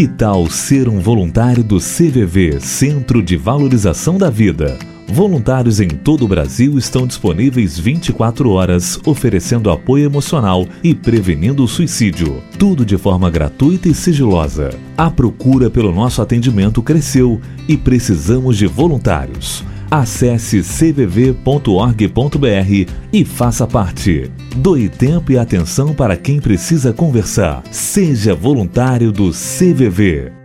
Que tal ser um voluntário do CVV, Centro de Valorização da Vida? Voluntários em todo o Brasil estão disponíveis 24 horas, oferecendo apoio emocional e prevenindo o suicídio. Tudo de forma gratuita e sigilosa. A procura pelo nosso atendimento cresceu e precisamos de voluntários. Acesse cvv.org.br e faça parte. Doe tempo e atenção para quem precisa conversar. Seja voluntário do CVV.